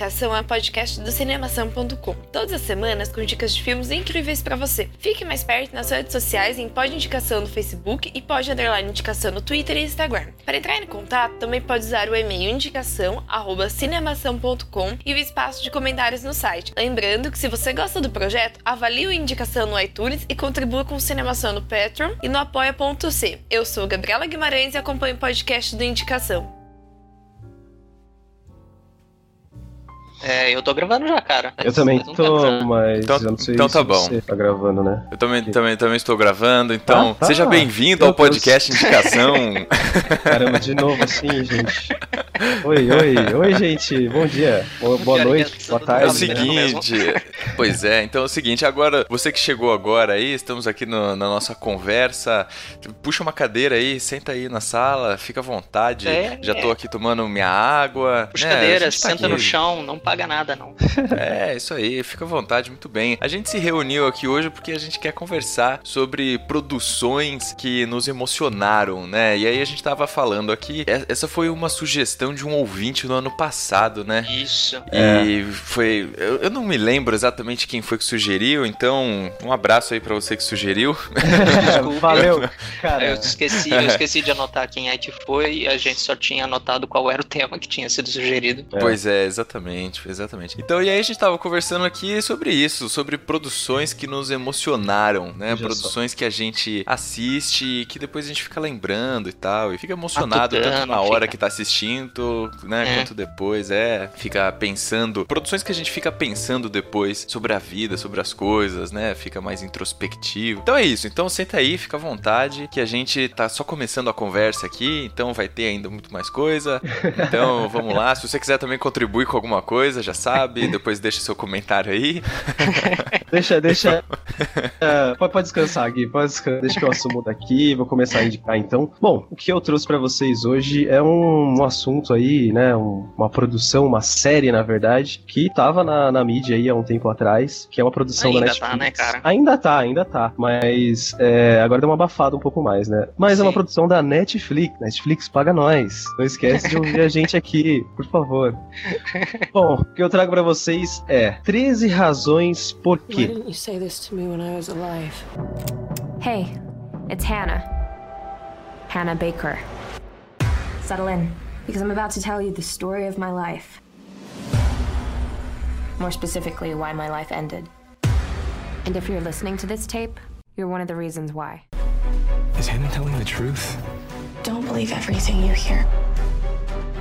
Indicação é um podcast do Cinemação.com. Todas as semanas com dicas de filmes incríveis pra você. Fique mais perto nas redes sociais em Pod Indicação no Facebook e Pod Underline Indicação no Twitter e Instagram. Para entrar em contato, também pode usar o e-mail indicação@cinemação.com e o espaço de comentários no site. Lembrando que se você gosta do projeto, avalie o Indicação no iTunes e contribua com o Cinemação no Patreon e no apoia.c. Eu sou Gabriela Guimarães e acompanho o podcast do Indicação. É, eu tô gravando já, cara. Eu também um tempo tô, já. mas Então- eu não sei então tá se bom. você tá gravando, né? Eu também, também, também estou gravando, então Ah, tá. seja bem-vindo ao podcast Indicação. Caramba, de novo assim, gente. Oi, oi, oi, gente. Bom dia. Boa, boa dia, noite, boa tudo É o tarde. né? seguinte, pois é, então é o seguinte, agora, você que chegou agora aí, estamos aqui no- na nossa conversa, puxa uma cadeira aí, senta aí na sala, fica à vontade, É. já tô aqui tomando minha água. Puxa né, cadeira, tá senta aqui. no chão, não paga nada, não. É, isso aí, fica à vontade, muito bem. A gente se reuniu aqui hoje porque a gente quer conversar sobre produções que nos emocionaram, né? E aí a gente tava falando aqui, e- essa foi uma sugestão de um ouvinte no ano passado, né? Isso. E foi. Eu, eu não me lembro exatamente quem foi que sugeriu, então um abraço aí pra você que sugeriu. Desculpa. Valeu, Eu cara. esqueci, eu esqueci de anotar quem é que foi e a gente só tinha anotado qual era o tema que tinha sido sugerido. É. Pois é, exatamente, exatamente. Então, e aí a gente tava conversando aqui sobre isso, sobre produções que nos emocionaram, né? Produções que a gente assiste e que depois a gente fica lembrando e tal, e fica emocionado Matutando, tanto na hora fica. que tá assistindo, né? É. Quanto depois, é. Fica pensando. Produções que a gente fica pensando depois sobre a vida, sobre as coisas, né? Fica mais introspectivo. Então é isso. Então senta aí, fica à vontade, que a gente tá só começando a conversa aqui, então vai ter ainda muito mais coisa. Então vamos lá. Se você quiser também contribuir com alguma coisa, já sabe. Depois deixa seu comentário aí. Deixa, deixa. É, pode, pode descansar, Gui. Pode descansar. Deixa que eu assumo daqui. Vou começar a indicar então. Bom, o que eu trouxe pra vocês hoje é um, um assunto aí, né? um- uma produção, uma série, na verdade, que tava na, na mídia aí há um tempo atrás, que é uma produção da Ainda Netflix. tá, né, cara? Ainda tá, ainda tá. Mas é, agora deu uma abafada um pouco mais, né? Mas é uma Sim. produção da Netflix. Netflix paga nós. Não esquece de ouvir a gente aqui, por favor. Bom, o que eu trago pra vocês é 13 razões por quê. didn't you say this to me when I was alive? Hey, it's Hannah. Hannah Baker. Settle in, because I'm about to tell you the story of my life. More specifically, why my life ended. And if you're listening to this tape, you're one of the reasons why. Is Hannah telling the truth? Don't believe everything you hear.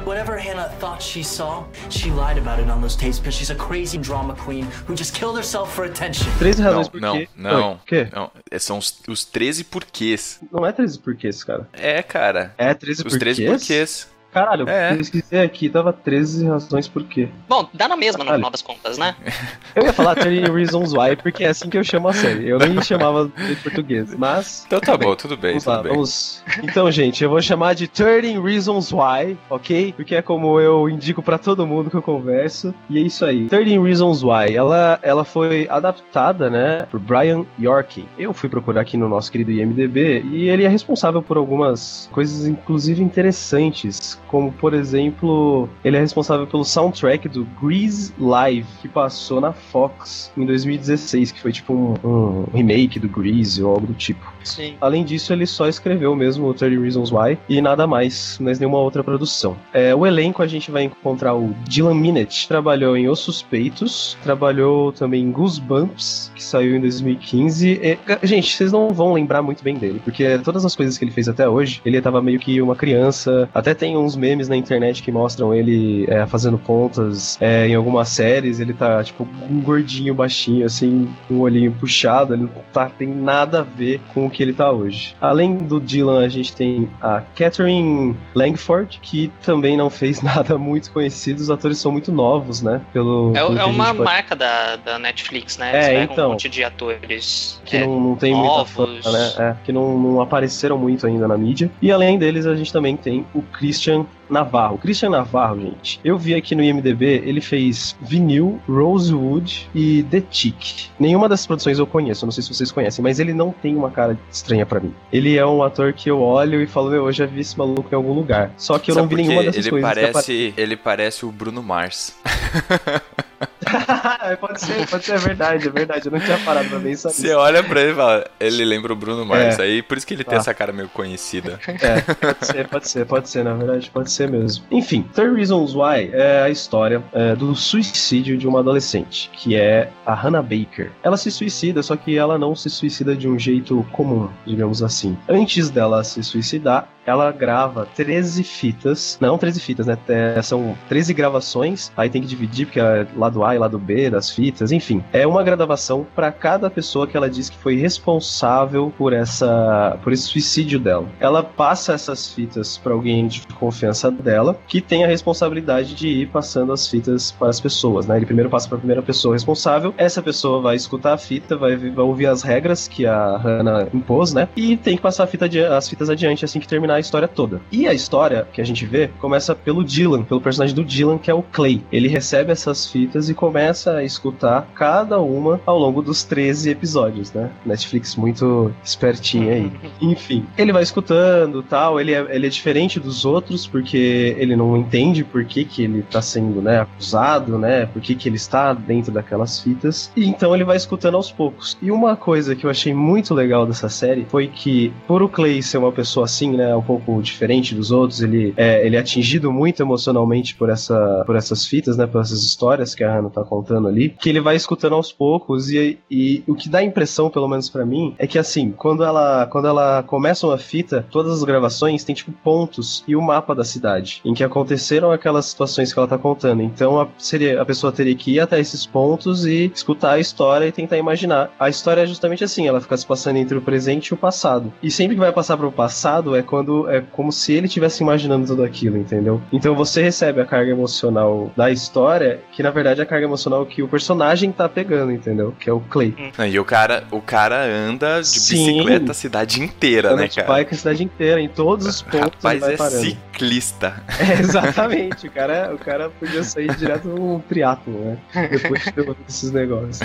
Whatever Hannah thought she saw, she lied about it on those tapes because she's a crazy drama queen who just killed herself for attention. 13 Não, razões por não, quê. não. Oi, o quê? Não, é- são os, os 13 porquês. Não é 13 porquês, cara. É, cara. É 13 Os porquês? 13 porquês. Caralho, É. eu pesquisei aqui, tava 13 razões por quê. Bom, dá na mesma no Caralho. final das contas, né? Eu ia falar 13 Reasons Why, porque é assim que eu chamo a série. Eu nem chamava em português, mas... Então tá bom, tudo bem, Vamos tudo lá, bem. vamos. Então, gente, eu vou chamar de 13 Reasons Why, ok? Porque é como eu indico pra todo mundo que eu converso. E é isso aí. 13 Reasons Why. Ela, ela foi adaptada, né, por Brian York. Eu fui procurar aqui no nosso querido IMDB e ele é responsável por algumas coisas, inclusive interessantes, como por exemplo, ele é responsável pelo soundtrack do Grease Live, que passou na Fox em 2016, que foi tipo um, um remake do Grease ou algo do tipo. Sim. Além disso, ele só escreveu mesmo o 30 Reasons Why e nada mais, mas nenhuma outra produção. É, o elenco a gente vai encontrar o Dylan Minnett, trabalhou em Os Suspeitos, trabalhou também em Goosebumps, que saiu em 2015. É, ga- gente, vocês não vão lembrar muito bem dele, porque todas as coisas que ele fez até hoje, ele tava meio que uma criança, até tem uns memes na internet que mostram ele é, fazendo pontas é, em algumas séries. Ele tá, tipo, um gordinho, baixinho, assim, um olhinho puxado. Ele não tá, tem nada a ver com que ele tá hoje. Além do Dylan, a gente tem a Catherine Langford, que também não fez nada muito conhecido. Os atores são muito novos, né? Pelo, É, pelo é uma pode- marca da, da Netflix, né? É, Eles pegam então. um monte de atores. que é, não, não tem muita novos. fama, né? É, que não, não apareceram muito ainda na mídia. E além deles, a gente também tem o Christian Navarro. Christian Navarro, gente, eu vi aqui no IMDB, ele fez Vinil, Rosewood e The Tick. Nenhuma dessas produções eu conheço, não sei se vocês conhecem, mas ele não tem uma cara estranha pra mim. Ele é um ator que eu olho e falo, meu, eu já vi esse maluco em algum lugar. Só que eu Sabe não vi nenhuma dessas ele coisas. parece, ele parece o Bruno Mars. pode ser, pode ser, é verdade, é verdade. Eu não tinha parado pra pensar Você nisso. olha pra ele e fala, ele lembra o Bruno Mars. É. Aí por isso que ele tem Tá. essa cara meio conhecida. É, pode ser, pode ser, pode ser, na verdade, pode ser mesmo. Enfim, Third Reasons Why é a história é, do suicídio de uma adolescente, que é a Hannah Baker. Ela se suicida, só que ela não se suicida de um jeito comum, digamos assim. Antes dela se suicidar, ela grava 13 fitas, não 13 fitas, né? É, são 13 gravações, aí tem que dividir, porque é lado A e lado B das fitas, enfim. É uma gravação para cada pessoa que ela diz que foi responsável por essa por esse suicídio dela. Ela passa essas fitas para alguém de confiança dela, que tem a responsabilidade de ir passando as fitas para as pessoas, né? Ele primeiro passa para a primeira pessoa responsável, essa pessoa vai escutar a fita, vai, vai ouvir as regras que a Hannah impôs, né? E tem que passar fita as fitas adiante assim que terminar a história toda. E a história que a gente vê começa pelo Dylan, pelo personagem do Dylan, que é o Clay. Ele recebe essas fitas e começa a escutar cada uma ao longo dos 13 episódios, né? Netflix muito espertinha aí. Enfim, ele vai escutando tal, ele é, ele é diferente dos outros porque ele não entende por que, que ele tá sendo, né, acusado, né, por que, que ele está dentro daquelas fitas, e então ele vai escutando aos poucos. E uma coisa que eu achei muito legal dessa série foi que, por o Clay ser uma pessoa assim, né, um pouco diferente dos outros, ele é, ele é atingido muito emocionalmente por, essa, por essas fitas, né, por essas histórias que a Hannah tá contando ali, que ele vai escutando aos poucos, e, e o que dá impressão, pelo menos pra mim, é que assim, quando ela, quando ela começa uma fita, todas as gravações tem tipo pontos e o mapa da cidade, em que aconteceram aquelas situações que ela tá contando. Então a, seria, a pessoa teria que ir até esses pontos e escutar a história e tentar imaginar. A história é justamente assim, ela fica se passando entre o presente e o passado. E sempre que vai passar pro passado é quando é como se ele estivesse imaginando tudo aquilo, entendeu? Então você recebe a carga emocional da história, que na verdade é a carga emocional que o personagem tá pegando, entendeu? Que é o Clay. Não, E o cara, o cara anda de Sim. bicicleta a cidade inteira, Anda né, cara? bike a cidade inteira, em todos os pontos Rapaz, é parando. ciclista. É, exatamente. O cara, o cara podia sair direto num triatlo, né? Depois de esses negócios.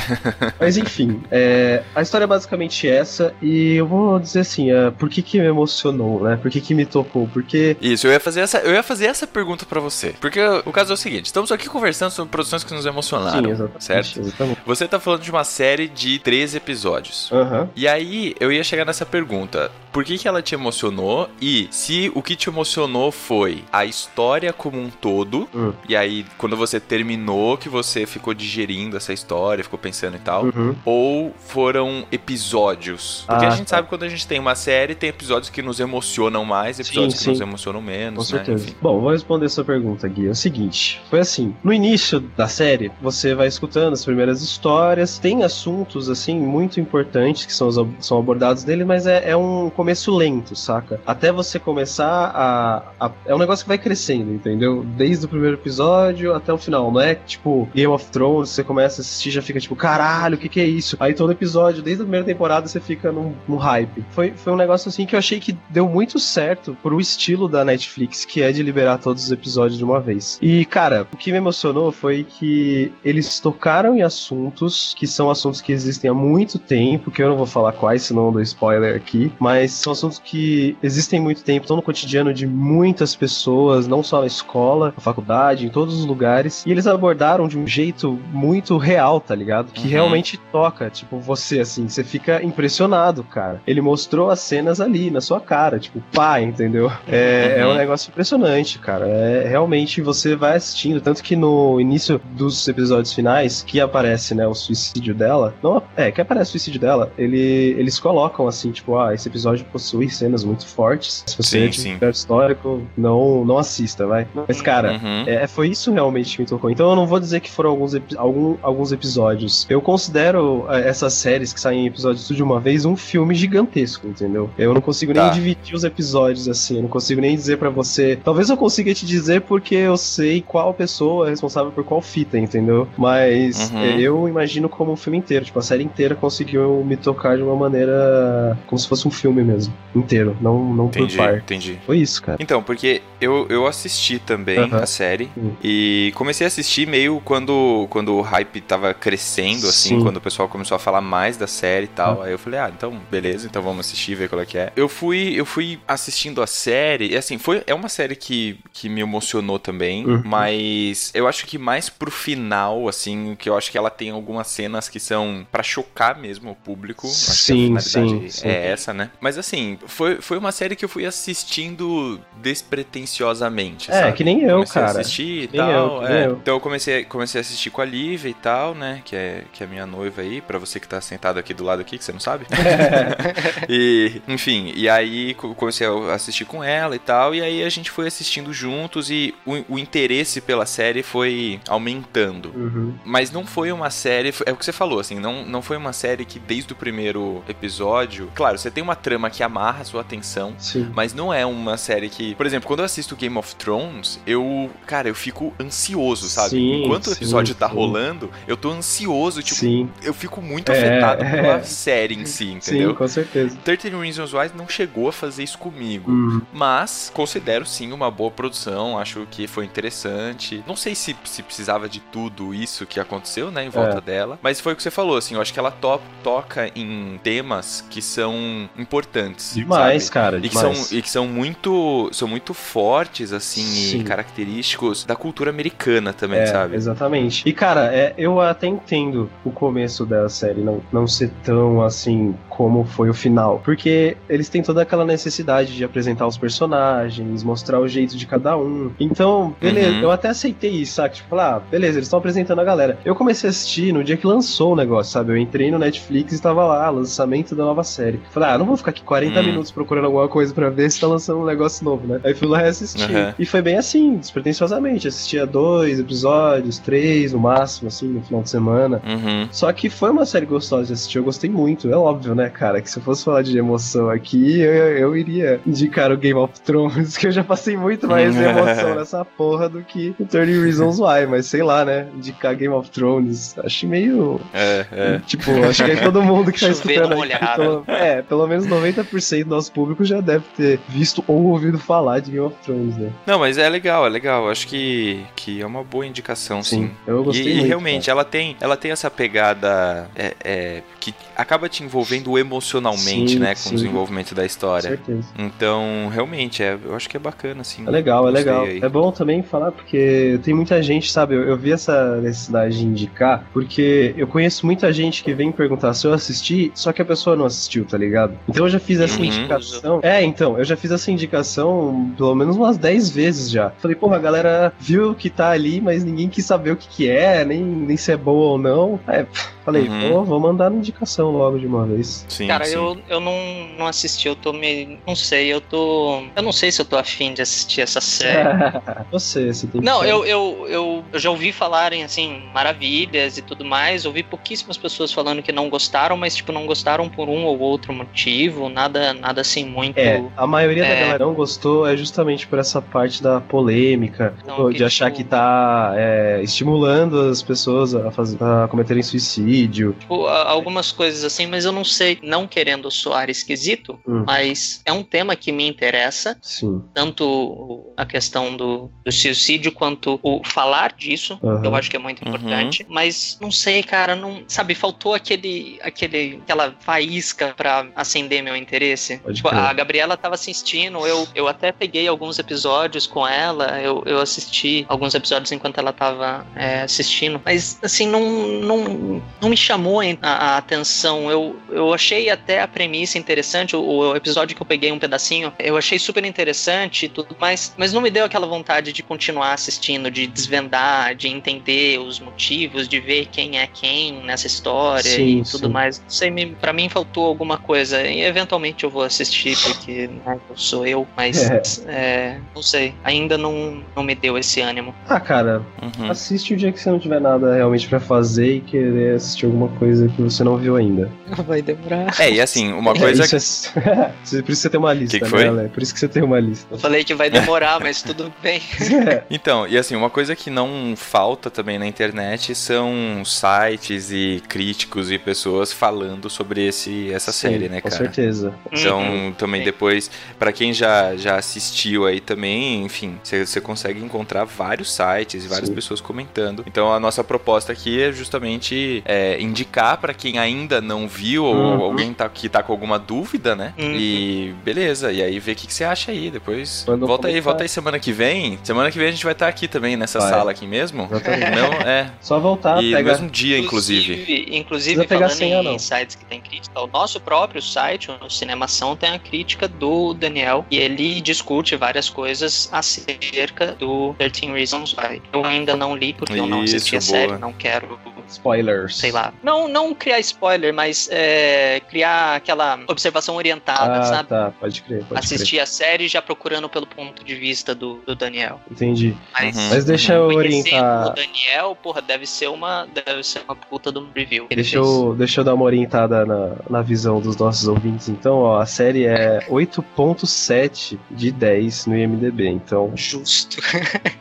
Mas enfim, é, a história é basicamente essa. E eu vou dizer assim, é, por que que me emocionou, né? Por que que me tocou? Porque... Isso, eu ia fazer essa, eu ia fazer essa pergunta pra você. Porque o caso é o seguinte, estamos aqui conversando sobre produções que nos emocionaram, Sim, exatamente. certo? Exatamente. Você tá falando de uma série de 13 episódios. Aham. E aí, eu ia chegar nessa pergunta. Por que, que ela te emocionou? E se o que te emocionou foi a história como um todo, Hum. e aí, quando você terminou, que você ficou digerindo essa história, ficou pensando e tal, Uhum. ou foram episódios? Porque Ah, a gente tá. sabe que quando a gente tem uma série, tem episódios que nos emocionam mais, episódios que sim. nos emocionam Com menos, né? certeza. Enfim. Bom, vou responder essa pergunta, Gui. É o seguinte: foi assim. No início da série, você vai escutando as primeiras histórias, tem assuntos, assim, muito importantes que são, os- são abordados nele, mas é, é um começo lento, saca? Até você começar a, a- É um negócio que vai crescendo, entendeu? Desde o primeiro episódio até o final. Não é tipo Game of Thrones, você começa a assistir já fica tipo, caralho, o que, que é isso? Aí todo episódio, desde a primeira temporada, você fica num, num hype. Foi, foi um negócio assim que eu achei que deu muito certo pro estilo da Netflix, que é de liberar todos os episódios de uma vez. E, cara, o que me emocionou foi que eles tocaram em assuntos que são assuntos que existem há muito tempo, que eu não vou falar quais, senão eu dou spoiler aqui, mas são assuntos que existem há muito tempo, estão no cotidiano de muitas pessoas, não só na escola, na faculdade, em todos os lugares, e eles abordaram de um jeito muito real, tá ligado? Que Uhum. realmente toca, tipo, você, assim, você fica impressionado, cara. Ele mostrou as cenas ali, na sua cara, tipo, pá, entendeu? É, é um Uhum. negócio impressionante, cara. É realmente você vai assistindo, tanto que no início dos episódios finais, que aparece, né, o suicídio dela, não, é, que aparece o suicídio dela, ele, eles colocam assim, tipo, ah, esse episódio possui cenas muito fortes. Se você Sim, é histórico, não, não assista, vai. Mas, cara, Uhum. é, foi isso realmente que me tocou. Então eu não vou dizer que foram alguns, algum- alguns episódios. Eu considero é, essas séries que saem em episódios de uma vez um filme gigantesco, entendeu? Eu não consigo nem Tá. dividir os episódios assim. Eu não consigo nem dizer pra você. Talvez eu consiga te dizer porque eu sei qual pessoa é responsável por qual fita, entendeu? Mas Uhum. eu imagino como um filme inteiro. Tipo, a série inteira conseguiu me tocar de uma maneira como se fosse um filme mesmo. Inteiro, não, não por Entendi, par. entendi. Foi isso, cara. Então, porque eu, eu assisti também Aham. a série Hum. e comecei a assistir meio quando, quando o hype tava crescendo, assim, Sim. quando o pessoal começou a falar mais da série e tal. Aí eu falei, ah, então beleza, então vamos assistir, ver qual é que é. Eu fui, eu fui assistindo a série, e assim, foi, é uma série que, que me emocionou também, Uhum. mas eu acho que mais pro final, assim, que eu acho que ela tem algumas cenas que são pra chocar mesmo o público. Acho Sim, que a finalidade sim, sim. é essa, né? Mas assim, foi, foi uma série que eu fui assistindo despretensiosamente, É, sabe? que nem eu, comecei cara. assistir e tal. eu, é. eu. Então eu comecei, comecei a assistir com a Lívia e tal, né? Que é, que é minha noiva aí, pra você que tá sentado aqui do lado aqui, que você não sabe. e, enfim, e aí co- comecei a assistir com ela e tal, e aí a gente foi assistindo juntos e o, o interesse pela série foi aumentando. Uhum. Mas não foi uma série, é o que você falou, assim, não, não foi uma série que desde o primeiro episódio. Claro, você tem uma trama que amarra a sua atenção, Sim. mas não é uma série que. Por exemplo, quando eu assisto Game of Thrones, eu. Cara, eu fico ansioso, sabe? Sim, Enquanto o sim, episódio tá sim. rolando, eu tô ansioso, tipo, Sim. eu fico muito É, afetado é. pela série em si, entendeu? Sim, com certeza. 13 Reasons Why não chegou a fazer isso comigo. Uhum. Mas considero sim uma boa produção, acho que foi interessante. Não sei se, se precisava de tudo isso que aconteceu, né, em volta É. dela, mas foi o que você falou, assim, eu acho que ela to toca em temas que são importantes. Demais, sabe? cara. E que, demais. são, e que são muito são muito fortes, assim, Sim. e característicos da cultura americana também, É, sabe? Exatamente. E, cara, é, eu até entendo o começo da série não, não ser tão assim como foi o final. Porque eles têm toda aquela necessidade de apresentar os personagens, mostrar o jeito de cada um. Então, beleza, Uhum. eu até aceitei isso, sabe? Tipo, falar, ah, beleza, eles estão apresentando a galera. Eu comecei a assistir no dia que lançou o negócio, sabe? Eu entrei no Netflix e tava lá, lançamento da nova série. Falei, ah, não vou ficar aqui 40 Hum. minutos procurando alguma coisa pra ver se tá lançando um negócio novo, né? Aí fui lá e assisti. Uhum. E foi bem assim, despretensiosamente. Assistia dois episódios, três no máximo, assim, no final de semana. Uhum. Só que foi uma série gostosa de assistir, eu gostei muito. É óbvio, né, cara, que se eu fosse falar de emoção aqui, eu, eu iria indicar o Game of Thrones, que eu já passei muito mais emoção nessa porra do que o 30 Reasons Why, mas sei lá, né, indicar Game of Thrones, acho meio... É, é. Tipo, acho que é todo mundo que tá escutando aqui, pelo, é, pelo menos 90% do nosso público já deve ter visto ou ouvido falar de Game of Thrones, né? Não, mas é legal, é legal. Acho que, que é uma boa indicação, sim. eu E, gostei e muito. realmente, ela tem, ela tem essa pegada é, é, que acaba te envolvendo emocionalmente, Sim, né, com sim. o desenvolvimento da história. certeza. É realmente, é, eu acho que é bacana, assim. É legal, é legal. aí. É bom também falar porque tem muita gente, sabe? Eu, eu vi essa necessidade de indicar, porque eu conheço muita gente que vem perguntar se eu assisti, só que a pessoa não assistiu, tá ligado? Então eu já fiz essa Uhum. indicação. É, então, eu já fiz essa indicação pelo menos umas 10 vezes já. Falei, porra, a galera viu que tá ali, mas ninguém quis saber o que que é, nem, nem se é boa ou não. É, falei, Uhum. pô, vou mandar na indicação logo de uma vez. Sim, Cara, sim. eu, eu não, não assisti, eu tô me. Não sei, eu tô. Eu não sei se eu tô afim de assistir essa série. Você, você tem que Não, eu, eu, eu, eu já ouvi falarem, assim, maravilhas e tudo mais. Ouvi pouquíssimas pessoas falando que não gostaram, mas, tipo, não gostaram por um ou outro motivo. Nada, nada assim, muito. É, a maioria da É. galera não gostou é justamente por essa parte da polêmica, Então, de que, achar tipo- que tá é, estimulando as pessoas a, fazer, a cometerem suicídio. Tipo, a- algumas coisas assim, mas eu não sei, não querendo soar esquisito, Hum. mas é um tema que me interessa, Sim. tanto a questão do, do suicídio quanto o falar disso, Aham. eu acho que é muito Uhum. importante, mas não sei, cara, não, sabe, faltou aquele, aquele aquela faísca pra acender meu interesse. Tipo, a Gabriela tava assistindo, eu, eu até peguei alguns episódios com ela, eu, eu assisti alguns episódios enquanto ela tava é, assistindo, mas assim, não, não, não me chamou a, a atenção. Eu, eu achei até a premissa interessante, o, o episódio que eu peguei um pedacinho, eu achei super interessante e tudo mais, mas não me deu aquela vontade de continuar assistindo, de desvendar, de entender os motivos, de ver quem é quem nessa história Sim, e tudo sim. mais. Não sei, me- pra mim faltou alguma coisa. E eventualmente eu vou assistir, porque né, eu sou eu, mas é, não sei, ainda não, não me deu esse ânimo. Ah, cara, Uhum. assiste o dia que você não tiver nada realmente pra fazer e querer assistir alguma coisa que você não viu ainda. Vai demorar. É, e assim, uma coisa É, isso é... Por isso que você tem uma lista, Que que né, foi? Ale? Por isso que você tem uma lista. Eu falei que vai demorar, mas tudo bem. Então, e assim, uma coisa que não falta também na internet são sites e críticos e pessoas falando sobre esse, essa Sim, série, né, Com cara? certeza. Então, Uhum, também sim. depois, pra quem já, já assistiu aí também, enfim, você você consegue encontrar vários sites e várias Sim. pessoas comentando. Então, a nossa proposta aqui é justamente é, indicar pra quem ainda não viu ou Uhum. alguém tá, que tá com alguma dúvida, né? Uhum. E beleza, e aí ver o que, que você acha aí. Depois Manda um volta aí, volta aí semana que vem. Semana que vem a gente vai estar aqui também, nessa Vai. sala aqui mesmo. Exatamente. Não, é. Só voltar, e no pega. mesmo dia, inclusive. Inclusive, inclusive falando senha, em não. sites que tem crítica, o nosso próprio site, o Cinemação, tem a crítica do Daniel e ele discute várias coisas acerca do 13 Reasons Why. Eu ainda não li porque eu não assisti a Isso, série, não quero, Spoilers. sei lá. Não, não criar spoiler, mas é, criar aquela observação orientada, Ah, sabe? tá. Pode crer, pode Assistir a série já procurando pelo ponto de vista do, do Daniel. crer. Entendi. Mas, Uhum. Mas deixa eu orientar. o Daniel, porra, deve ser uma, deve ser uma puta do review. Deixa eu, deixa eu dar uma orientada na, na visão dos nossos ouvintes. Então, ó, a série é 8.7 de 10 no IMDB. Então, Justo.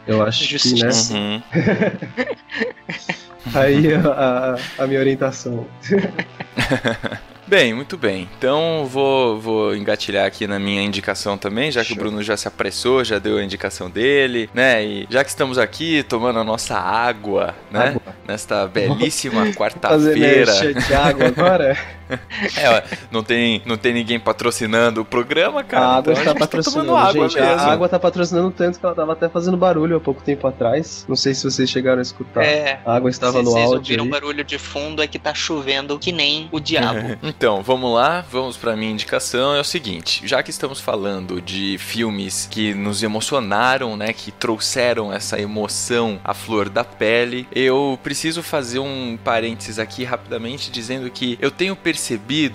eu acho que, né? Justiça. Uhum. Aí a, a, a minha orientação. Bem, muito bem. Então vou, vou engatilhar aqui na minha indicação também, já que Show. o Bruno já se apressou, já deu a indicação dele, né? E já que estamos aqui tomando a nossa água, né? Água. Nesta belíssima Fazer quarta-feira. de água agora? É, não tem, não tem ninguém patrocinando o programa, cara. a água então está a gente patrocinando, tá água gente. mesmo. A água tá patrocinando tanto que ela tava até fazendo barulho há pouco tempo atrás. Não sei se vocês chegaram a escutar. É. A água estava Se no vocês áudio. ouviram aí. barulho de fundo, é que tá chovendo que nem o diabo. Então, vamos lá, vamos pra minha indicação. É o seguinte, já que estamos falando de filmes que nos emocionaram, né, que trouxeram essa emoção à flor da pele, eu preciso fazer um parênteses aqui rapidamente dizendo que eu tenho percebido,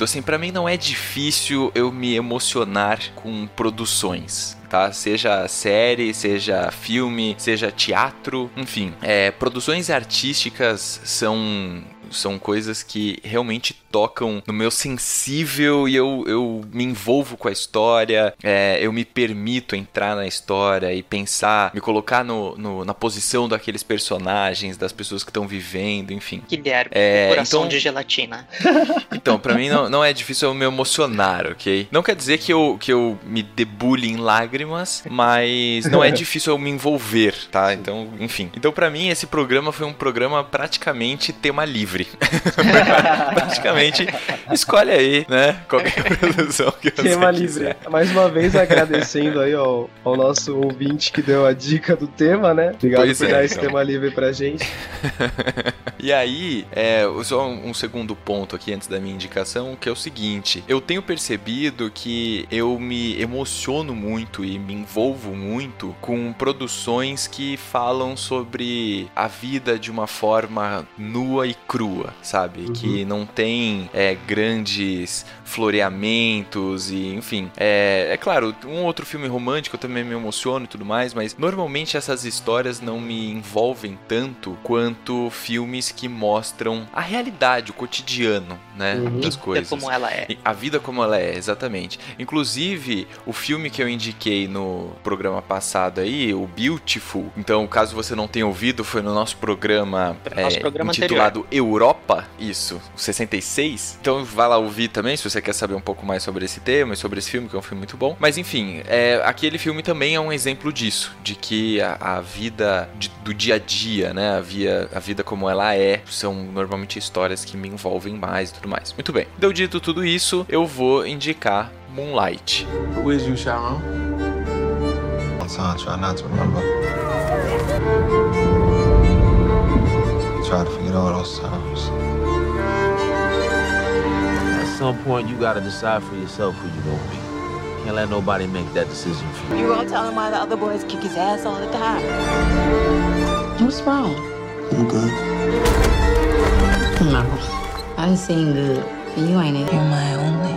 assim, pra mim não é difícil eu me emocionar com produções. Tá? Seja série, seja filme, seja teatro, enfim. É, produções artísticas são são coisas que realmente tocam no meu sensível e eu, eu me envolvo com a história, é, eu me permito entrar na história e pensar, me colocar no, no- na posição daqueles personagens, das pessoas que estão vivendo, enfim. Guilherme, É, coração então- de gelatina. Então, pra mim não, não é difícil eu me emocionar, ok? Não quer dizer que eu, que eu me debulhe em lágrimas, mas não é difícil eu me envolver, tá? Então, enfim. Então, pra mim, esse programa foi um programa praticamente tema livre. praticamente, escolhe aí, né? Qualquer produção que você Tema quiser. livre. Mais uma vez agradecendo aí ao, ao nosso ouvinte que deu a dica do tema, né? Obrigado Pois por é, dar esse então. tema livre pra gente. E aí, é, só um um segundo ponto aqui antes da minha indicação, que é o seguinte: eu tenho percebido que eu me emociono muito e me envolvo muito com produções que falam sobre a vida de uma forma nua e crua, sabe? Uhum. Que não tem é, grandes floreamentos e, enfim. É, é claro, um outro filme romântico eu também me emociono e tudo mais, mas normalmente essas histórias não me envolvem tanto quanto filmes que mostram a realidade, o cotidiano, né, Uhum. das coisas. como ela é. A vida como ela é, exatamente. Inclusive, o filme que eu indiquei no programa passado aí, o Beautiful. Então, caso você não tenha ouvido, foi no nosso programa, nosso é, programa intitulado Europa, isso, o 66. Então, vai lá ouvir também, se você quer saber um pouco mais sobre esse tema e sobre esse filme, que é um filme muito bom. Mas, enfim, é, aquele filme também é um exemplo disso, de que a, a vida de- do dia a dia, né, a, via, a vida como ela é, são normalmente histórias que me envolvem mais e tudo mais. Muito bem. Deu dito tudo isso, eu vou indicar Moonlight. Who is you, Sharon? Try not to remember. Try to forget all those times. some point, you gotta decide for yourself who you gonna be. Can't let nobody make that decision for you. You gonna tell him why the other boys kick his ass all the time? What's wrong? I'm good. No, I seem good. You ain't it. You're my only.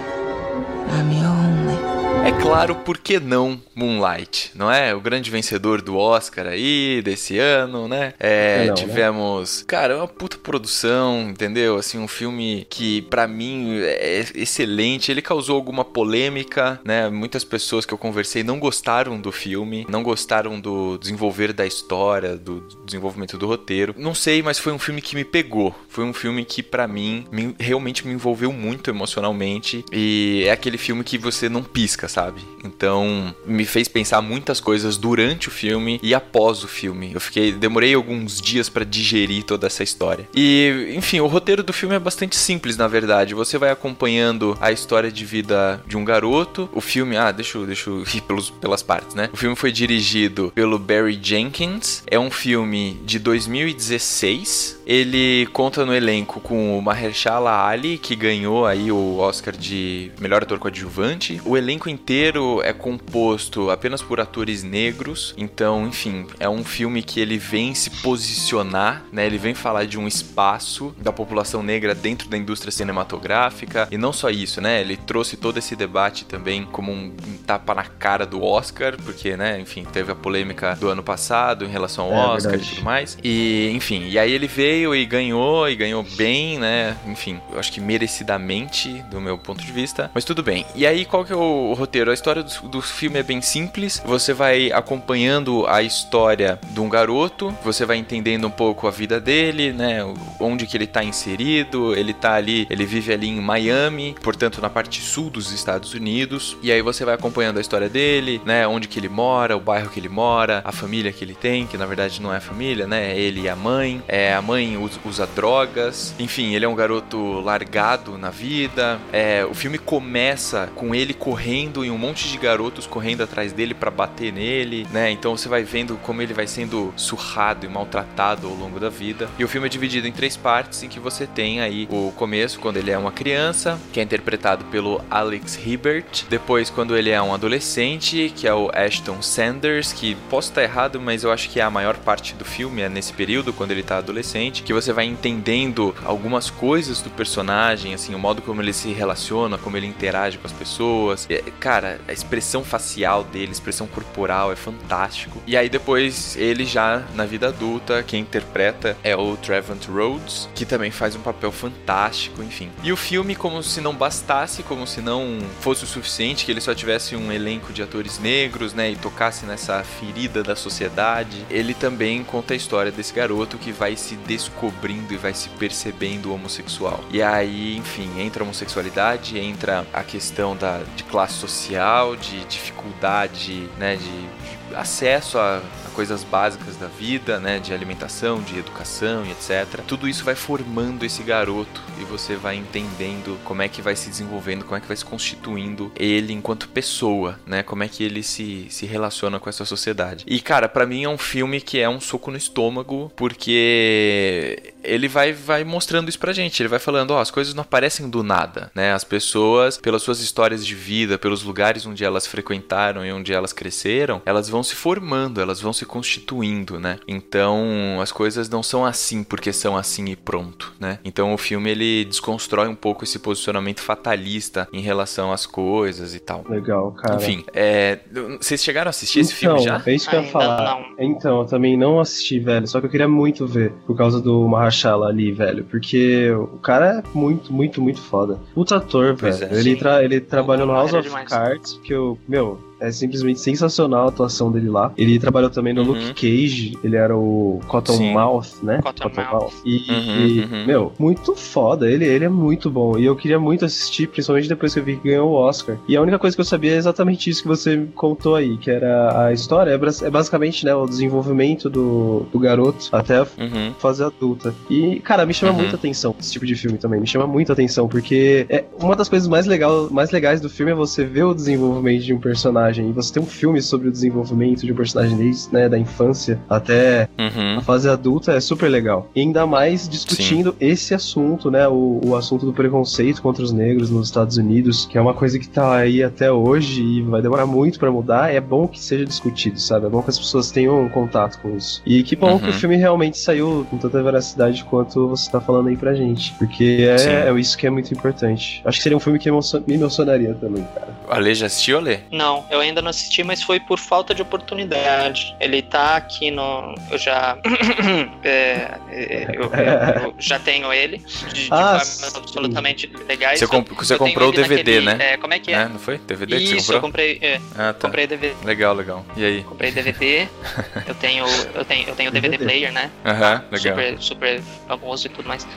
I'm your only. É claro, por que não Moonlight, não é? O grande vencedor do Oscar aí, desse ano, né? É, É não, né? tivemos... Cara, é uma puta produção, entendeu? Assim, um filme que, pra mim, é excelente. Ele causou alguma polêmica, né? Muitas pessoas que eu conversei não gostaram do filme, não gostaram do desenvolver da história, do desenvolvimento do roteiro. Não sei, mas foi um filme que me pegou. Foi um filme que, pra mim, me- realmente me envolveu muito emocionalmente. E é aquele filme que você não pisca, sabe? Então, me fez pensar muitas coisas durante o filme e após o filme. Eu fiquei, demorei alguns dias pra digerir toda essa história. E, enfim, o roteiro do filme é bastante simples, na verdade. Você vai acompanhando a história de vida de um garoto. O filme, ah, deixa eu, deixa eu ir pelos, pelas partes, né? O filme foi dirigido pelo Barry Jenkins. É um filme de 2016. Ele conta no elenco com o Mahershala Ali, que ganhou aí o Oscar de melhor ator coadjuvante. O elenco inteiro é composto apenas por atores negros. Então, enfim, é um filme que ele vem se posicionar, né? Ele vem falar de um espaço da população negra dentro da indústria cinematográfica. E não só isso, né? Ele trouxe todo esse debate também como um tapa na cara do Oscar, porque, né, enfim, teve a polêmica do ano passado em relação ao É, Oscar verdade. e tudo mais. E, enfim, e aí ele veio e ganhou, e ganhou bem, né? Enfim, eu acho que merecidamente, do meu ponto de vista. Mas tudo bem. E aí, qual que é o roteiro? A história do, do filme é bem simples. Você vai acompanhando a história de um garoto, você vai entendendo um pouco a vida dele, né? Onde que ele tá inserido. Ele tá ali, ele vive ali em Miami, portanto, na parte sul dos Estados Unidos. E aí você vai acompanhando a história dele, né? Onde que ele mora, o bairro que ele mora, a família que ele tem, que na verdade não é a família, né? É ele e a mãe. É, a mãe usa, usa drogas. Enfim, ele é um garoto largado na vida. É, o filme começa com ele correndo e um monte de garotos correndo atrás dele pra bater nele, né? Então você vai vendo como ele vai sendo surrado e maltratado ao longo da vida. E o filme é dividido em três partes em que você tem aí o começo quando ele é uma criança, que é interpretado pelo Alex Hibbert. Depois quando ele é um adolescente, que é o Ashton Sanders, que posso estar errado, mas eu acho que é a maior parte do filme é nesse período quando ele tá adolescente, que você vai entendendo algumas coisas do personagem, assim, o modo como ele se relaciona, como ele interage com as pessoas. É, cara, a expressão facial dele, a expressão corporal é fantástico. E aí depois ele já na vida adulta, quem interpreta é o Trevant Rhodes, que também faz um papel fantástico, enfim. E o filme como se não bastasse, como se não fosse o suficiente que ele só tivesse um elenco de atores negros, né, e tocasse nessa ferida da sociedade. Ele também conta a história desse garoto que vai se descobrindo e vai se percebendo homossexual. E aí, enfim, entra a homossexualidade, entra a questão da, de classe social, de dificuldade, né, de, de acesso a, coisas básicas da vida, né, de alimentação, de educação e etc. Tudo isso vai formando esse garoto e você vai entendendo como é que vai se desenvolvendo, como é que vai se constituindo ele enquanto pessoa, né, como é que ele se, se relaciona com essa sociedade. E cara, pra mim é um filme que é um soco no estômago, porque ele vai, vai mostrando isso pra gente. Ele vai falando, ó, as coisas não aparecem do nada, né? As pessoas, pelas suas histórias de vida, pelos lugares onde elas frequentaram e onde elas cresceram, elas vão se formando, elas vão se constituindo, né? Então, as coisas não são assim porque são assim e pronto, né? Então, o filme ele desconstrói um pouco esse posicionamento fatalista em relação às coisas e tal. Legal, cara. Enfim, é, vocês chegaram a assistir esse filme Então, já? É isso que eu ia falar. não. Então, eu também não assisti, velho. Só que eu queria muito ver. Por causa do Mahershala ali, velho. Porque o cara é muito, muito, muito foda. Puta ator, velho. é, ele, tra ele trabalhou no House of demais. Cards. Que eu, meu, é simplesmente sensacional a atuação dele lá. Ele trabalhou também no Uhum. Luke Cage. Ele era o Cottonmouth, né? Cottonmouth. E, Uhum, uhum. meu, muito foda. Ele, ele é muito bom. E eu queria muito assistir, principalmente depois que eu vi que ganhou o Oscar. E a única coisa que eu sabia é exatamente isso que você contou aí, que era a história. É, é basicamente, né, o desenvolvimento do, do garoto até a Uhum. fase adulta. E, cara, me chama Uhum. muita atenção esse tipo de filme também. Me chama muita atenção, porque é uma das coisas mais, legal, mais legais do filme é você ver o desenvolvimento de um personagem personagem. E você tem um filme sobre o desenvolvimento de um personagem desde né, da infância até Uhum. a fase adulta é super legal. E ainda mais discutindo esse assunto, né? O, o assunto do preconceito contra os negros nos Estados Unidos, que é uma coisa que tá aí até hoje e vai demorar muito pra mudar. É bom que seja discutido, sabe? É bom que as pessoas tenham contato com isso. E que bom Uhum. que o filme realmente saiu com tanta veracidade quanto você tá falando aí pra gente. Porque Sim. é, é isso que é muito importante. Acho que seria um filme que emocion- me emocionaria também, cara. Ale já assistiu, Ale? Não, eu ainda não assisti, mas foi por falta de oportunidade. Ele tá aqui no. Eu já. é, é, eu, eu- eu já tenho ele. De, de Ah, formas absolutamente legais. Você, comp- Eu- você eu comprou o DVD, naquele- né? É, como é que é? É, não foi? DVD que você Isso, eu comprou? comprei. É, Ah, tá. comprei DVD. Legal, legal. E aí? Comprei DVD. eu tenho. Eu tenho, eu tenho DVD DVD. player, né? Aham, legal. Super, super famoso e tudo mais.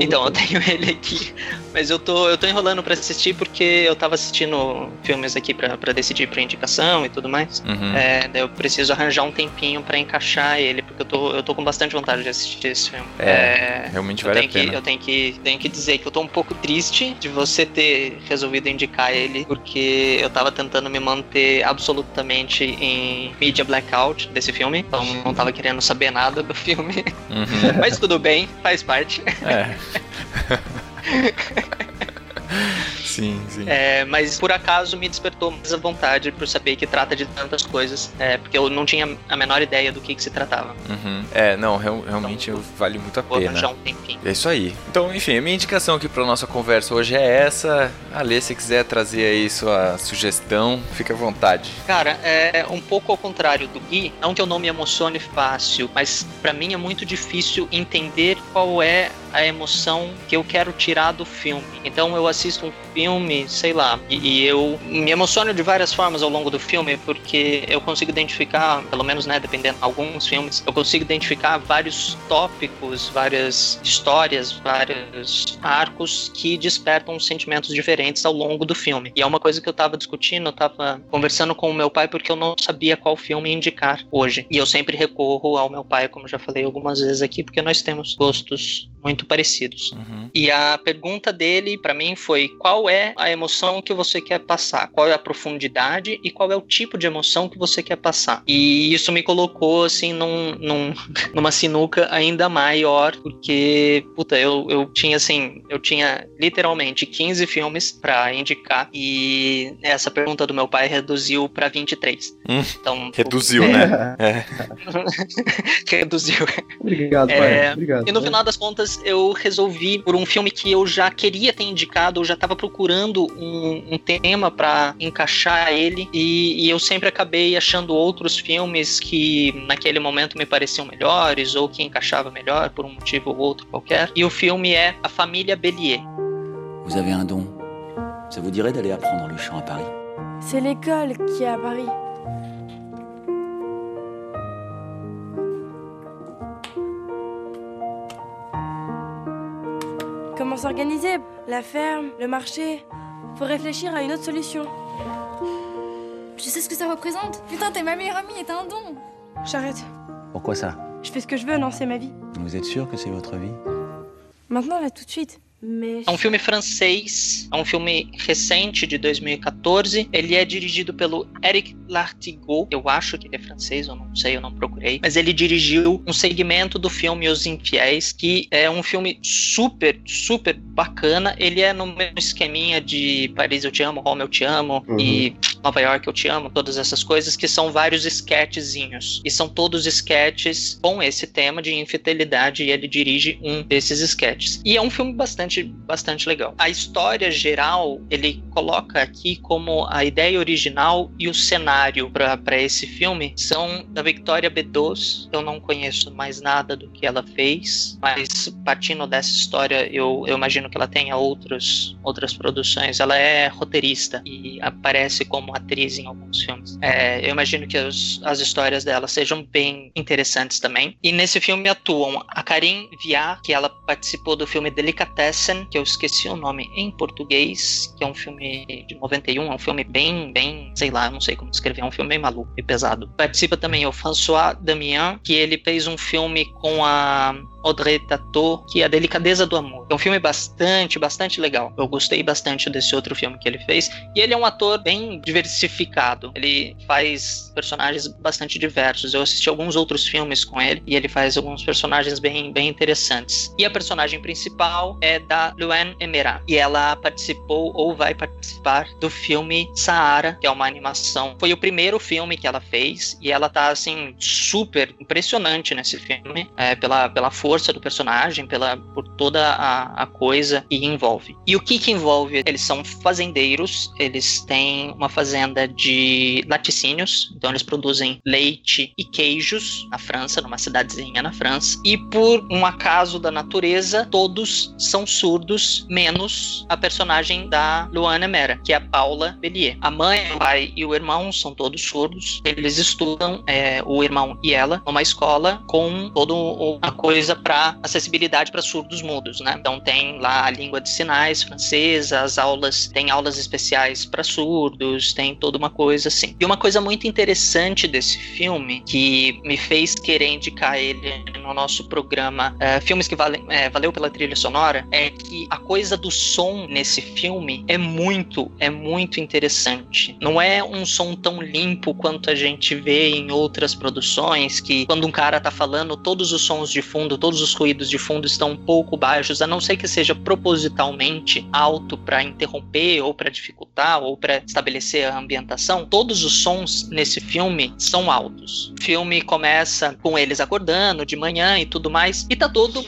Então, eu tenho ele aqui. Mas eu tô, eu tô enrolando pra assistir porque eu tava assistindo filmes aqui pra, pra decidir pra indicação e tudo mais. Uhum. É, daí eu preciso arranjar um tempinho pra encaixar ele, porque eu tô, eu tô com bastante vontade de assistir esse filme. É, realmente eu vale a que, pena. eu tenho que, tenho que dizer que eu tô um pouco triste de você ter resolvido indicar ele, porque eu tava tentando me manter absolutamente em mídia blackout desse filme, então não tava querendo saber nada do filme. Uhum. Mas tudo bem, faz parte. É. sim, sim. É, mas por acaso me despertou mais a vontade por saber que trata de tantas coisas, é, porque eu não tinha a menor ideia do que, que se tratava. Uhum. É, não, real- realmente vale muito a pena. um tempinho. É isso aí. Então, enfim, a minha indicação aqui pra nossa conversa hoje é essa. Ale, se quiser trazer aí sua sugestão, fica à vontade. Cara, é um pouco ao contrário do Gui, não que eu não me emocione fácil, mas pra mim é muito difícil entender qual é a emoção que eu quero tirar do filme. Então eu assisto um filme, sei lá, e, e eu me emociono de várias formas ao longo do filme, porque eu consigo identificar, pelo menos, né, dependendo de alguns filmes, eu consigo identificar vários tópicos, várias histórias, vários arcos que despertam sentimentos diferentes ao longo do filme. E é uma coisa que eu tava discutindo, eu tava conversando com o meu pai porque eu não sabia qual filme indicar hoje. E eu sempre recorro ao meu pai, como já falei algumas vezes aqui, porque nós temos gostos opostos muito parecidos. Uhum. E a pergunta dele pra mim foi: qual é a emoção que você quer passar? Qual é a profundidade e qual é o tipo de emoção que você quer passar? E isso me colocou assim num, num- numa sinuca ainda maior, porque puta, eu, eu tinha assim, eu tinha literalmente 15 filmes pra indicar e essa pergunta do meu pai reduziu pra 23. Hum, Então, Reduziu, né? É. reduziu. Obrigado, pai. É, Obrigado. E no né? final das contas, eu resolvi por um filme que eu já queria ter indicado, eu já tava procurando um, um tema pra encaixar ele, e, e eu sempre acabei achando outros filmes que naquele momento me pareciam melhores, ou que encaixava melhor por um motivo ou outro qualquer. E o filme é A Família Bélier. Vous avez un don. Ça vous dirait d'aller apprendre le chant à Paris C'est l'école qui est à Paris. S'organiser La ferme, le marché. Faut réfléchir à une autre solution. Tu sais ce que ça représente? Putain, t'es ma meilleure amie et t'as un don J'arrête. Pourquoi ça? Je fais ce que je veux, non, c'est ma vie. Vous êtes sûr que c'est votre vie? Maintenant, là, tout de suite. É um filme francês, é um filme recente de 2014. Ele é dirigido pelo Eric Lartigot. Eu acho que ele é francês, eu não sei, eu não procurei. Mas ele dirigiu um segmento do filme Os Infiéis, que é um filme super, super bacana. Ele é no mesmo esqueminha de Paris Eu Te Amo, Roma Eu Te Amo Uhum. e Nova York Eu Te Amo, todas essas coisas, que são vários sketchzinhos. E são todos sketches com esse tema de infidelidade e ele dirige um desses sketches. E é um filme bastante, bastante legal. A história geral, ele coloca aqui como a ideia original e o cenário para esse filme são da Victoria Bedos. Eu não conheço mais nada do que ela fez, mas partindo dessa história, eu, eu imagino que ela tenha outros, outras produções. Ela é roteirista e aparece como atriz em alguns filmes. É, eu imagino que os- as histórias dela sejam bem interessantes também. E nesse filme atuam a Karin Viard, que ela participou do filme Delicatessen, que eu esqueci o nome em português, que é um filme de 91, é um filme bem, bem, sei lá, não sei como descrever, é um filme bem maluco e pesado. Participa também o François Damien, que ele fez um filme com a Audrey Tautou, que é A Delicadeza do Amor. É um filme bastante, bastante legal. Eu gostei bastante desse outro filme que ele fez. E ele é um ator bem diversificado. Ele faz personagens bastante diversos. Eu assisti alguns outros filmes com ele e ele faz alguns personagens bem, bem interessantes. E a personagem principal é da Luan Emera e ela participou ou vai participar do filme Saara, que é uma animação. Foi o primeiro filme que ela fez e ela tá assim super impressionante nesse filme, é, pela, pela força do personagem, pela por toda a, a coisa que envolve. E o que que envolve? Eles são fazendeiros, eles têm uma fazenda de laticínios, então eles produzem leite e queijos na França, numa cidadezinha na França. E por um acaso da natureza, todos são surdos, menos a personagem da Luana Mera, que é a Paula Bellier. A mãe, o pai e o irmão são todos surdos. Eles estudam, é, o irmão e ela, numa escola com toda uma coisa para acessibilidade para surdos mudos, né? Então tem lá a língua de sinais francesa, as aulas, tem aulas especiais para surdos, tem toda uma coisa assim. E uma coisa muito interessante desse filme que me fez querer indicar ele no nosso programa é, Filmes que vale, é, Valeu pela Trilha Sonora é que a coisa do som nesse filme é muito, é muito interessante. Não é um som tão limpo quanto a gente vê em outras produções, que quando um cara tá falando, todos os sons de fundo, todos os ruídos de fundo estão um pouco baixos, a não ser que seja propositalmente alto para interromper ou para dificultar ou para estabelecer ambientação. Todos os sons nesse filme são altos. O filme começa com eles acordando de manhã e tudo mais, e tá todo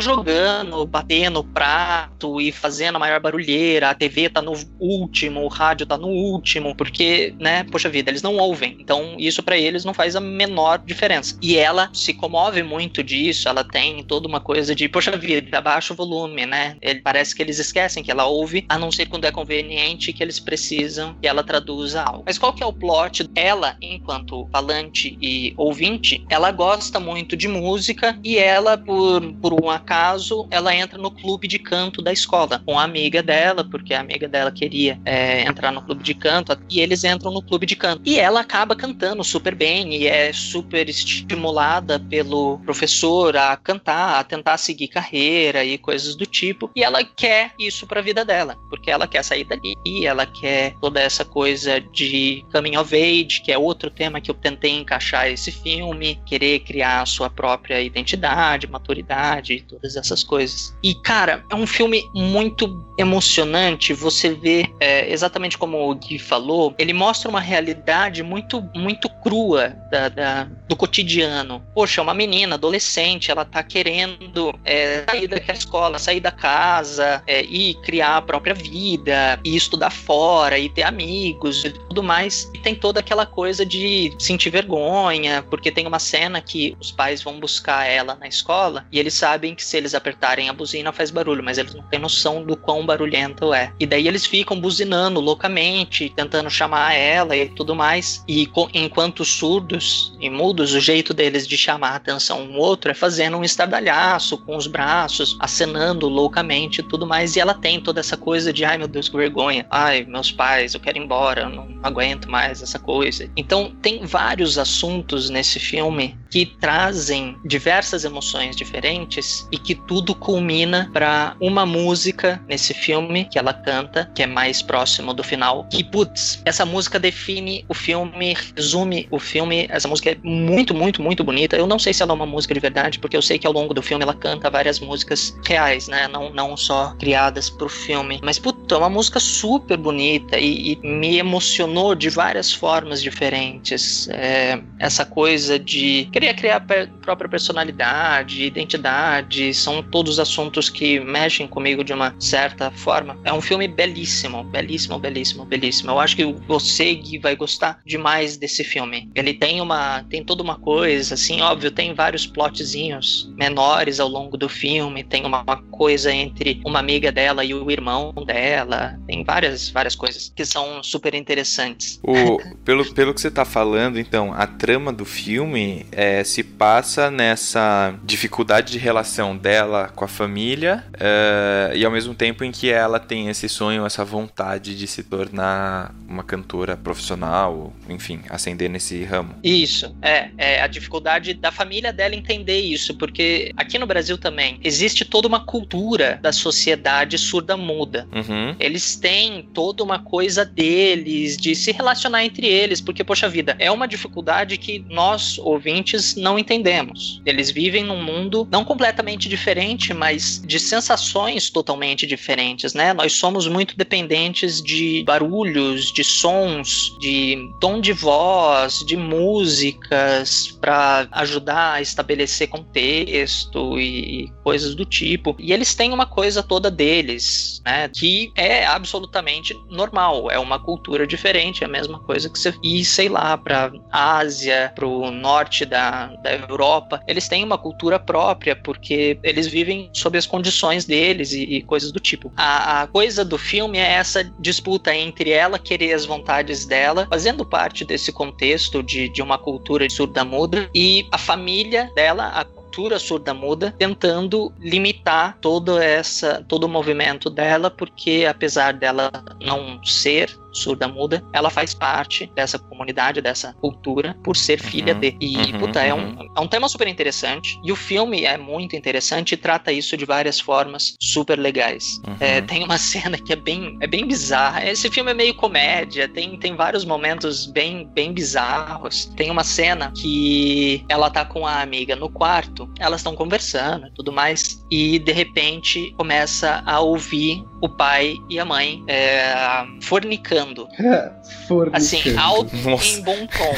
jogando, batendo o prato e fazendo a maior barulheira, a TV tá no último, o rádio tá no último, porque, né, poxa vida, eles não ouvem. Então, isso para eles não faz a menor diferença. E ela se comove muito disso, ela tem toda uma coisa de, poxa vida, abaixa o volume, né? Ele, parece que eles esquecem que ela ouve, a não ser quando é conveniente que eles precisam que ela traduza algo. Mas qual que é o plot? Ela, enquanto falante e ouvinte, ela gosta muito de música e ela, por, por uma acaso, ela entra no clube de canto da escola com a amiga dela, porque a amiga dela queria é, entrar no clube de canto, e eles entram no clube de canto. E ela acaba cantando super bem e é super estimulada pelo professor a cantar, a tentar seguir carreira e coisas do tipo. E ela quer isso para a vida dela, porque ela quer sair dali, ela quer toda essa coisa de coming of age, que é outro tema que eu tentei encaixar esse filme, querer criar a sua própria identidade, maturidade, todas essas coisas. E, cara, é um filme muito emocionante. Você vê, é, exatamente como o Gui falou, ele mostra uma realidade muito, muito crua da, da, do cotidiano. Poxa, uma menina, adolescente, ela tá querendo é, sair da escola, sair da casa, é, e criar a própria vida, e estudar fora, e ter amigos e tudo mais. E tem toda aquela coisa de sentir vergonha, porque tem uma cena que os pais vão buscar ela na escola e eles sabem que se eles apertarem a buzina faz barulho, mas eles não têm noção do quão barulhento é. E daí eles ficam buzinando loucamente, tentando chamar ela e tudo mais. E enquanto surdos e mudos, o jeito deles de chamar a atenção um outro é fazendo um estardalhaço com os braços, acenando loucamente e tudo mais. E ela tem toda essa coisa de, ai meu Deus, que vergonha. Ai, meus pais, eu quero ir embora, eu não aguento mais essa coisa. Então tem vários assuntos nesse filme que trazem diversas emoções diferentes e que tudo culmina para uma música nesse filme que ela canta, que é mais próximo do final. Que, putz, essa música define o filme, resume o filme. Essa música é muito, muito, muito bonita. Eu não sei se ela é uma música de verdade, porque eu sei que ao longo do filme ela canta várias músicas reais, né? Não, não só criadas pro filme. Mas, puta, é uma música super bonita e, e me emocionou de várias formas diferentes. É, essa coisa de querer criar a própria personalidade, identidade, são todos assuntos que mexem comigo de uma certa forma. É um filme belíssimo, belíssimo, belíssimo, belíssimo. Eu acho que você, Gui, vai gostar demais desse filme. Ele tem uma, tem toda uma coisa, assim, óbvio, tem vários plotzinhos menores ao longo do filme, tem uma, uma coisa entre uma amiga dela e o irmão dela, tem várias, várias coisas que são super interessantes. O, pelo, pelo que você tá falando, então, a trama do filme é, se passa nessa dificuldade de relação conexão dela com a família uh, e ao mesmo tempo em que ela tem esse sonho, essa vontade de se tornar uma cantora profissional, enfim, ascender nesse ramo. Isso, é, é a dificuldade da família dela entender isso, porque aqui no Brasil também existe toda uma cultura da sociedade surda-muda. Uhum. Eles têm toda uma coisa deles, de se relacionar entre eles, porque, poxa vida, é uma dificuldade que nós, ouvintes, não entendemos. Eles vivem num mundo não completamente diferente, mas de sensações totalmente diferentes, né? Nós somos muito dependentes de barulhos, de sons, de tom de voz, de músicas para ajudar a estabelecer contexto e coisas do tipo. E eles têm uma coisa toda deles, né? Que é absolutamente normal, é uma cultura diferente, é a mesma coisa que você ir, sei lá, para Ásia, pro norte da, da Europa, eles têm uma cultura própria porque eles vivem sob as condições deles e, e coisas do tipo. A, a coisa do filme é essa disputa entre ela querer as vontades dela, fazendo parte desse contexto de, de uma cultura surda-muda, e a família dela, a cultura surda-muda, tentando limitar todo essa todo o movimento dela, porque apesar dela não ser surda-muda, ela faz parte dessa comunidade, dessa cultura, por ser uhum, filha de. E, uhum, puta, uhum. É, um, é um tema super interessante. E o filme é muito interessante e trata isso de várias formas super legais. É, uhum. tem uma cena que é bem, é bem bizarra. Esse filme é meio comédia, tem, tem vários momentos bem, bem bizarros. Tem uma cena que ela tá com a amiga no quarto, elas estão conversando e tudo mais, e de repente começa a ouvir o pai e a mãe é, fornicando. fornicando. Assim, alto Nossa. em bom tom.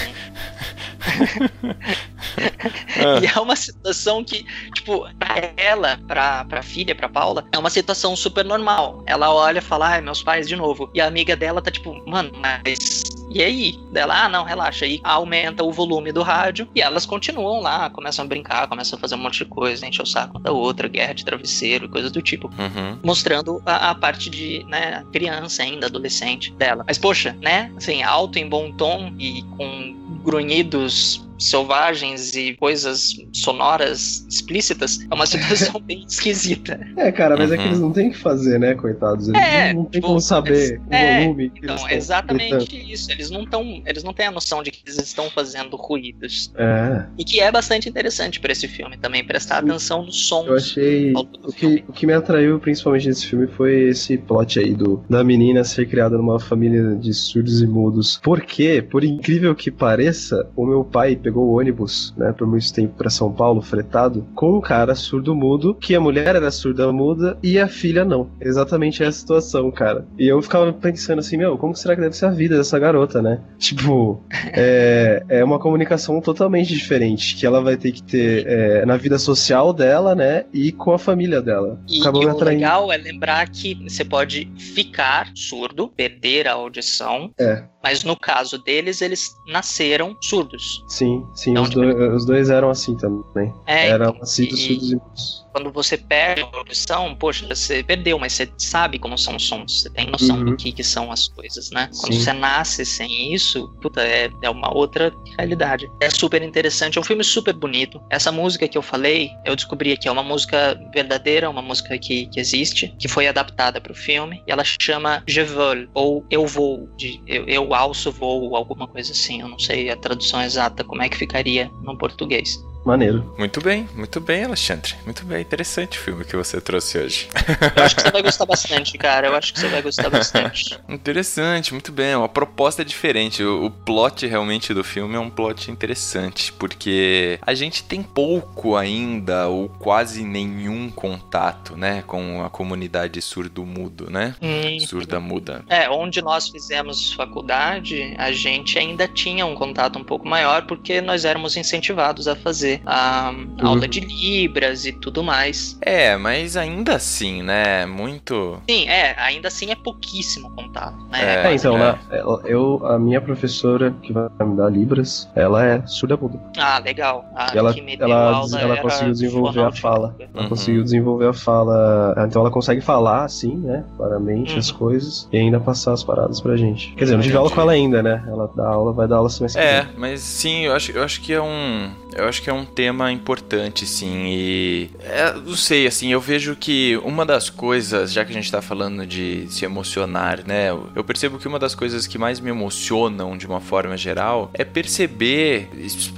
e é uma situação que, tipo, pra ela, pra, pra filha, pra Paula, é uma situação super normal. Ela olha e fala, ai, meus pais de novo. E a amiga dela tá tipo, mano, mas e aí? Dela, ah, não, relaxa. Aí aumenta o volume do rádio e elas continuam lá, começam a brincar, começam a fazer um monte de coisa, encher o saco da outra, guerra de travesseiro, coisas do tipo. Uhum. Mostrando a, a, parte de, né, criança ainda, adolescente dela. Mas, poxa, né, assim, alto em bom tom e com grunhidos selvagens e coisas sonoras explícitas, é uma situação bem esquisita. É, cara, mas uhum. é que uhum. eles não têm que fazer, né, coitados? Eles é, não, não tem tipo, como saber o é, volume. Que então, exatamente isso. Eles não estão, eles não têm a noção de que eles estão fazendo ruídos. É. E que é bastante interessante para esse filme também, prestar atenção nos sons. Eu achei. O que, o que me atraiu principalmente nesse filme foi esse plot aí do, da menina ser criada numa família de surdos e mudos. Porque, por incrível que pareça, o meu pai pegou o ônibus, né, por muito tempo para São Paulo, fretado, com um cara surdo-mudo, que a mulher era surda-muda e a filha não. Exatamente essa situação, cara. E eu ficava pensando assim, meu, como será que deve ser a vida dessa garota, né? Tipo, é, é uma comunicação totalmente diferente, que ela vai ter que ter é, na vida social dela, né, e com a família dela. E, e o legal é lembrar que você pode ficar surdo, perder a audição, é. Mas no caso deles, eles nasceram surdos. Sim, sim, então, os, tipo, dois, os, dois, eram assim também. É, eram nascidos surdos e mudos quando você perde a audição, poxa, você perdeu, mas você sabe como são os sons, você tem noção uhum. do que, que são as coisas, né? Quando Sim. você nasce sem isso, puta, é, é uma outra realidade. É super interessante, é um filme super bonito. Essa música que eu falei, eu descobri que é uma música verdadeira, uma música que, que existe, que foi adaptada para o filme, e ela chama Je vole, ou Eu Vou, de eu, eu alço voo, alguma coisa assim, eu não sei a tradução exata, como é que ficaria no português. Maneiro. Muito bem, muito bem, Alexandre. Muito bem, interessante o filme que você trouxe hoje. Eu acho que você vai gostar bastante, cara. Eu acho que você vai gostar bastante. interessante, muito bem. Uma proposta diferente. O, o plot realmente do filme é um plot interessante, porque a gente tem pouco ainda, ou quase nenhum contato, né, com a comunidade surdo-mudo, né? Hum. Surda-muda. É, onde nós fizemos faculdade, a gente ainda tinha um contato um pouco maior, porque nós éramos incentivados a fazer a uhum. aula de Libras e tudo mais. É, mas ainda assim, né? Muito. Sim, é, ainda assim é pouquíssimo contato, né? É, é então, né? eu, a minha professora que vai me dar Libras, ela é surda muda. Ah, legal. Ah, ela, ela, ela conseguiu desenvolver a fala. Ela uhum. conseguiu desenvolver a fala. Então ela consegue falar, assim, né? Claramente uhum. as coisas e ainda passar as paradas pra gente. Quer dizer, não tive aula com ela ainda, né? Ela dá aula, vai dar aula semestre É, mas sim, eu acho, eu acho que é um Eu acho que é um tema importante, sim. E. É, não sei, assim, eu vejo que uma das coisas, já que a gente tá falando de se emocionar, né? Eu percebo que uma das coisas que mais me emocionam de uma forma geral é perceber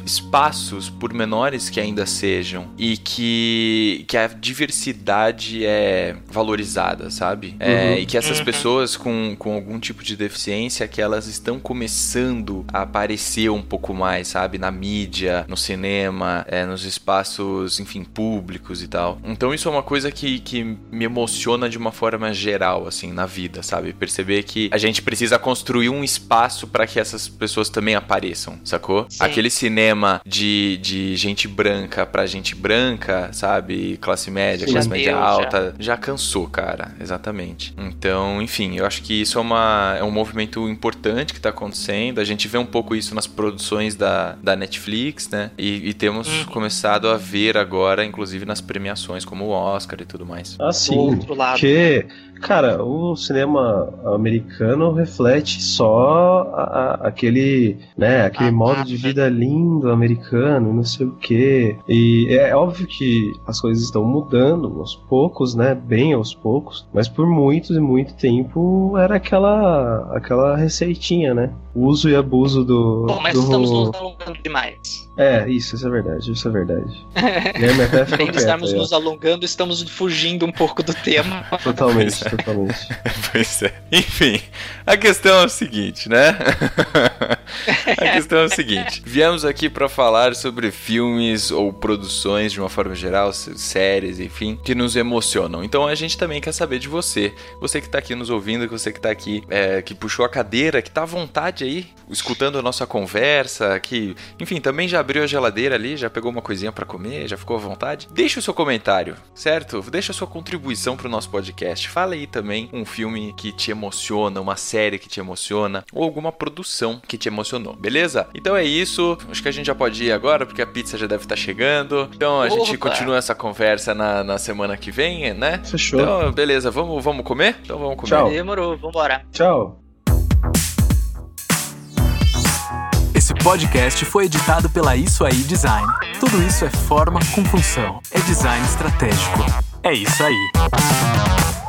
espaços por menores que ainda sejam e que, que a diversidade é valorizada, sabe? É, uhum. E que essas uhum. pessoas com, com algum tipo de deficiência que elas estão começando a aparecer um pouco mais, sabe? Na mídia, no cinema, é, nos espaços, enfim, públicos e tal. Então isso é uma coisa que, que me emociona de uma forma geral, assim, na vida, sabe? Perceber que a gente precisa construir um espaço para que essas pessoas também apareçam, sacou? Sim. Aquele cinema de, de gente branca pra gente branca, sabe? Classe média, classe média alta, já. já cansou, cara. Exatamente. Então, enfim, eu acho que isso é, uma, é um movimento importante que tá acontecendo. A gente vê um pouco isso nas produções da, da Netflix, né? E, e temos uhum. começado a ver agora, inclusive nas premiações como o Oscar e tudo mais. Ah, sim. Porque Cara, o cinema americano reflete só a, a, aquele, né, aquele ah, modo de vida lindo americano, não sei o quê. E é óbvio que as coisas estão mudando aos poucos, né, bem aos poucos, mas por muito e muito tempo era aquela aquela receitinha, né? Uso e abuso do Bom, mas do... estamos nos alongando demais. É, isso, isso é verdade, isso é verdade. Além de estarmos nos alongando, estamos fugindo um pouco do tema. Totalmente, pois é. Enfim, a questão é o seguinte, né? a questão é o seguinte: viemos aqui para falar sobre filmes ou produções de uma forma geral, séries, enfim, que nos emocionam. Então a gente também quer saber de você. Você que tá aqui nos ouvindo, você que tá aqui, é, que puxou a cadeira, que tá à vontade aí, escutando a nossa conversa, que, enfim, também já abriu a geladeira ali, já pegou uma coisinha para comer, já ficou à vontade, deixa o seu comentário, certo? Deixa a sua contribuição pro nosso podcast. Fala aí também um filme que te emociona, uma série que te emociona, ou alguma produção que te emocionou, beleza? Então é isso. Acho que a gente já pode ir agora, porque a pizza já deve estar tá chegando. Então a Opa. gente continua essa conversa na, na semana que vem, né? Fechou. Então, beleza, vamos, vamos comer? Então vamos comer. Tchau. Demorou, vambora. Tchau. Esse podcast foi editado pela Isso Aí Design. Tudo isso é forma com função. É design estratégico. É isso aí.